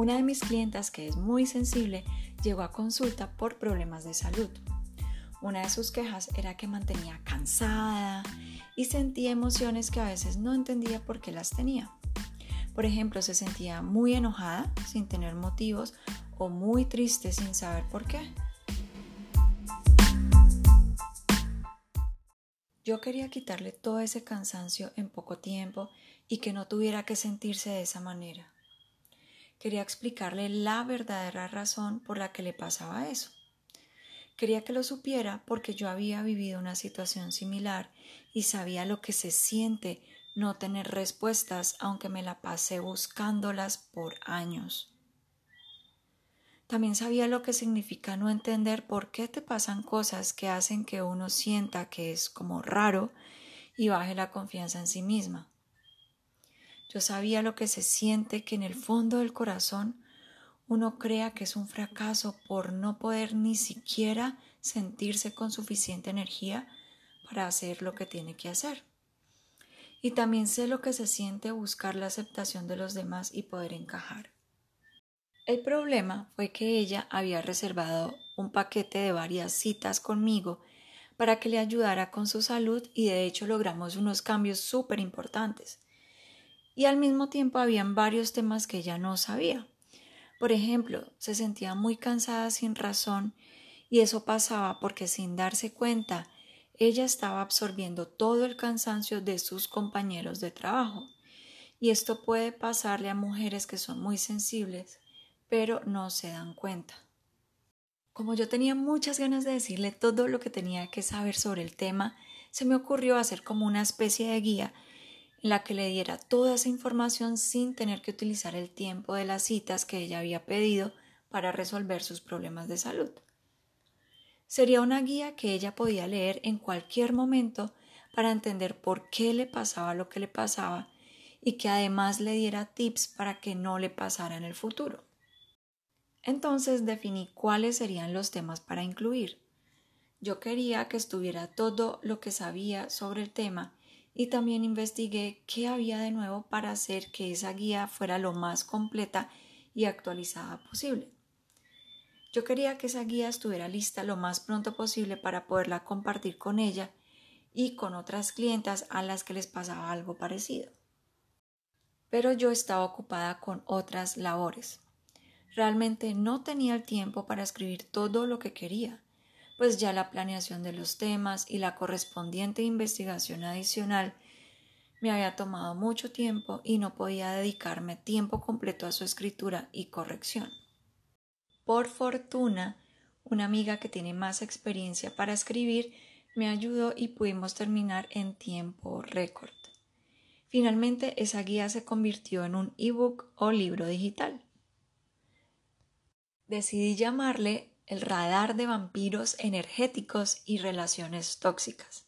Una de mis clientas, que es muy sensible, llegó a consulta por problemas de salud. Una de sus quejas era que mantenía cansada y sentía emociones que a veces no entendía por qué las tenía. Por ejemplo, se sentía muy enojada sin tener motivos o muy triste sin saber por qué. Yo quería quitarle todo ese cansancio en poco tiempo y que no tuviera que sentirse de esa manera. Quería explicarle la verdadera razón por la que le pasaba eso. Quería que lo supiera porque yo había vivido una situación similar y sabía lo que se siente no tener respuestas aunque me la pasé buscándolas por años. También sabía lo que significa no entender por qué te pasan cosas que hacen que uno sienta que es como raro y baje la confianza en sí misma. Yo sabía lo que se siente que en el fondo del corazón uno crea que es un fracaso por no poder ni siquiera sentirse con suficiente energía para hacer lo que tiene que hacer. Y también sé lo que se siente buscar la aceptación de los demás y poder encajar. El problema fue que ella había reservado un paquete de varias citas conmigo para que le ayudara con su salud y de hecho logramos unos cambios súper importantes. Y al mismo tiempo habían varios temas que ella no sabía. Por ejemplo, se sentía muy cansada sin razón y eso pasaba porque sin darse cuenta ella estaba absorbiendo todo el cansancio de sus compañeros de trabajo. Y esto puede pasarle a mujeres que son muy sensibles pero no se dan cuenta. Como yo tenía muchas ganas de decirle todo lo que tenía que saber sobre el tema, se me ocurrió hacer como una especie de guía la que le diera toda esa información sin tener que utilizar el tiempo de las citas que ella había pedido para resolver sus problemas de salud. Sería una guía que ella podía leer en cualquier momento para entender por qué le pasaba lo que le pasaba y que además le diera tips para que no le pasara en el futuro. Entonces definí cuáles serían los temas para incluir. Yo quería que estuviera todo lo que sabía sobre el tema y también investigué qué había de nuevo para hacer que esa guía fuera lo más completa y actualizada posible. Yo quería que esa guía estuviera lista lo más pronto posible para poderla compartir con ella y con otras clientas a las que les pasaba algo parecido. Pero yo estaba ocupada con otras labores. Realmente no tenía el tiempo para escribir todo lo que quería, pues ya la planeación de los temas y la correspondiente investigación adicional me había tomado mucho tiempo y no podía dedicarme tiempo completo a su escritura y corrección. Por fortuna, una amiga que tiene más experiencia para escribir me ayudó y pudimos terminar en tiempo récord. Finalmente, esa guía se convirtió en un ebook o libro digital decidí llamarle el radar de vampiros energéticos y relaciones tóxicas.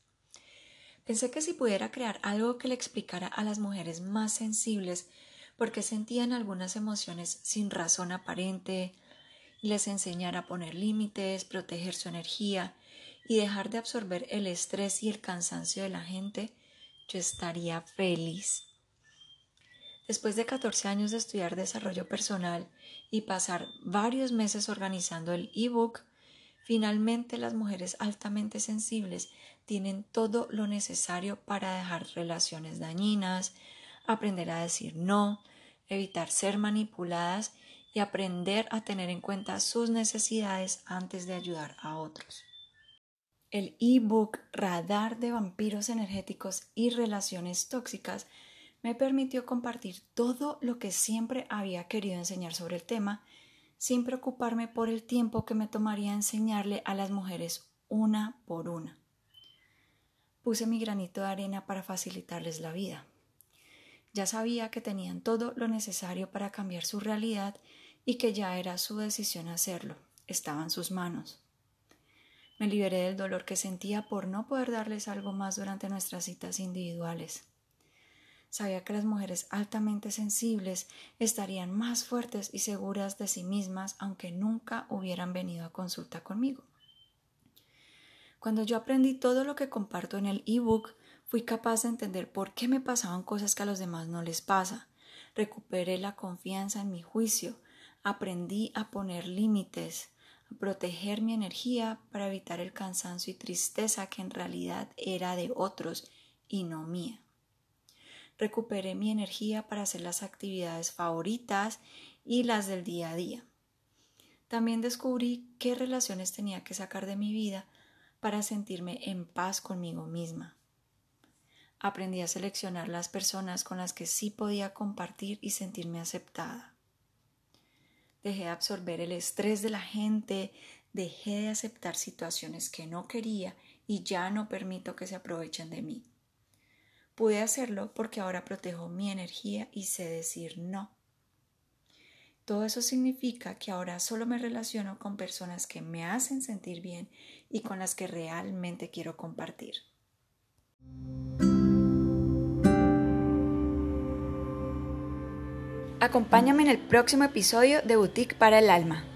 Pensé que si pudiera crear algo que le explicara a las mujeres más sensibles por qué sentían algunas emociones sin razón aparente, les enseñara a poner límites, proteger su energía y dejar de absorber el estrés y el cansancio de la gente, yo estaría feliz. Después de 14 años de estudiar desarrollo personal y pasar varios meses organizando el ebook, finalmente las mujeres altamente sensibles tienen todo lo necesario para dejar relaciones dañinas, aprender a decir no, evitar ser manipuladas y aprender a tener en cuenta sus necesidades antes de ayudar a otros. El ebook Radar de vampiros energéticos y relaciones tóxicas me permitió compartir todo lo que siempre había querido enseñar sobre el tema, sin preocuparme por el tiempo que me tomaría enseñarle a las mujeres una por una. Puse mi granito de arena para facilitarles la vida. Ya sabía que tenían todo lo necesario para cambiar su realidad y que ya era su decisión hacerlo, estaba en sus manos. Me liberé del dolor que sentía por no poder darles algo más durante nuestras citas individuales. Sabía que las mujeres altamente sensibles estarían más fuertes y seguras de sí mismas aunque nunca hubieran venido a consulta conmigo. Cuando yo aprendí todo lo que comparto en el ebook, fui capaz de entender por qué me pasaban cosas que a los demás no les pasa. Recuperé la confianza en mi juicio, Aprendí a poner límites, a proteger mi energía para evitar el cansancio y tristeza que en realidad era de otros y no mía. Recuperé mi energía para hacer las actividades favoritas y las del día a día. También descubrí qué relaciones tenía que sacar de mi vida para sentirme en paz conmigo misma. Aprendí a seleccionar las personas con las que sí podía compartir y sentirme aceptada. Dejé de absorber el estrés de la gente, dejé de aceptar situaciones que no quería y ya no permito que se aprovechen de mí. Pude hacerlo porque ahora protejo mi energía y sé decir no. Todo eso significa que ahora solo me relaciono con personas que me hacen sentir bien y con las que realmente quiero compartir. Acompáñame en el próximo episodio de Boutique para el Alma.